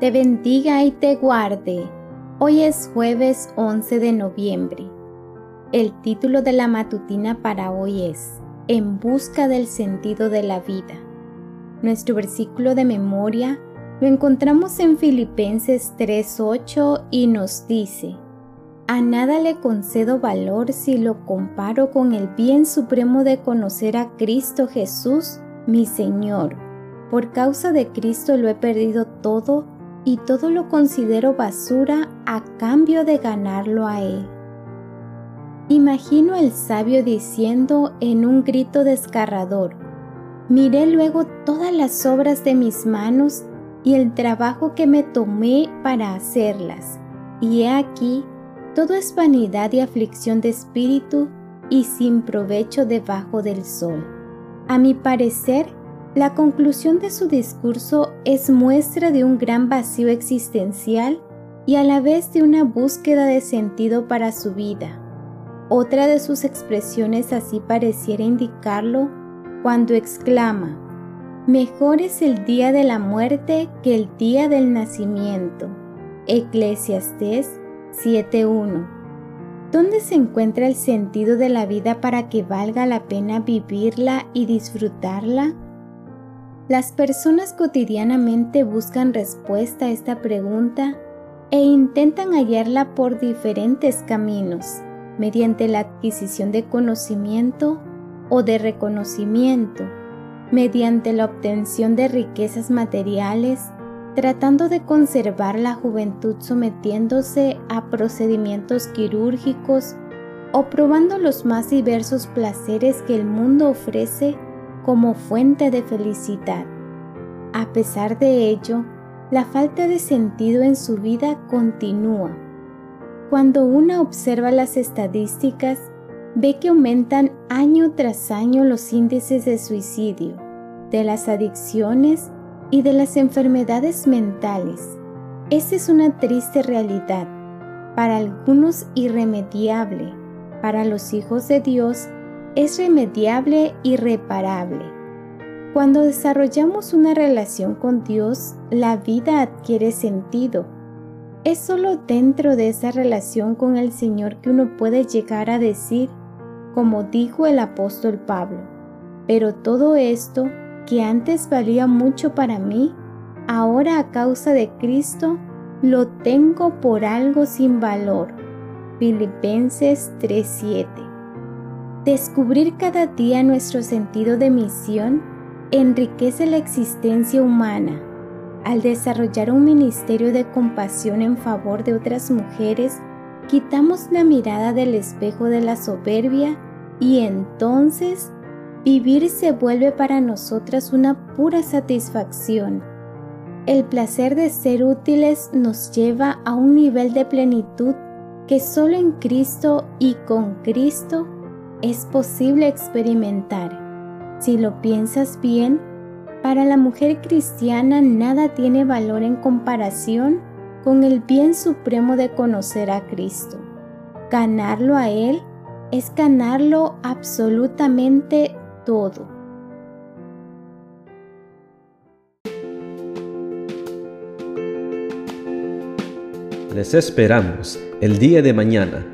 te bendiga y te guarde. Hoy es jueves 11 de noviembre. El título de la matutina para hoy es En busca del sentido de la vida. Nuestro versículo de memoria lo encontramos en Filipenses 3:8 y nos dice, A nada le concedo valor si lo comparo con el bien supremo de conocer a Cristo Jesús, mi Señor. Por causa de Cristo lo he perdido todo y todo lo considero basura a cambio de ganarlo a Él. Imagino al sabio diciendo en un grito desgarrador, miré luego todas las obras de mis manos y el trabajo que me tomé para hacerlas. Y he aquí, todo es vanidad y aflicción de espíritu y sin provecho debajo del sol. A mi parecer, la conclusión de su discurso es muestra de un gran vacío existencial y a la vez de una búsqueda de sentido para su vida. Otra de sus expresiones así pareciera indicarlo cuando exclama, Mejor es el día de la muerte que el día del nacimiento. Eclesiastés 7.1. ¿Dónde se encuentra el sentido de la vida para que valga la pena vivirla y disfrutarla? Las personas cotidianamente buscan respuesta a esta pregunta e intentan hallarla por diferentes caminos, mediante la adquisición de conocimiento o de reconocimiento mediante la obtención de riquezas materiales, tratando de conservar la juventud sometiéndose a procedimientos quirúrgicos o probando los más diversos placeres que el mundo ofrece como fuente de felicidad. A pesar de ello, la falta de sentido en su vida continúa. Cuando una observa las estadísticas, ve que aumentan año tras año los índices de suicidio, de las adicciones y de las enfermedades mentales. Esa es una triste realidad, para algunos irremediable, para los hijos de Dios es remediable y reparable. Cuando desarrollamos una relación con Dios, la vida adquiere sentido. Es solo dentro de esa relación con el Señor que uno puede llegar a decir, como dijo el apóstol Pablo. Pero todo esto, que antes valía mucho para mí, ahora a causa de Cristo, lo tengo por algo sin valor. Filipenses 3:7 Descubrir cada día nuestro sentido de misión enriquece la existencia humana. Al desarrollar un ministerio de compasión en favor de otras mujeres, quitamos la mirada del espejo de la soberbia y entonces vivir se vuelve para nosotras una pura satisfacción. El placer de ser útiles nos lleva a un nivel de plenitud que solo en Cristo y con Cristo es posible experimentar. Si lo piensas bien, para la mujer cristiana nada tiene valor en comparación con el bien supremo de conocer a Cristo. Ganarlo a Él es ganarlo absolutamente todo. Les esperamos el día de mañana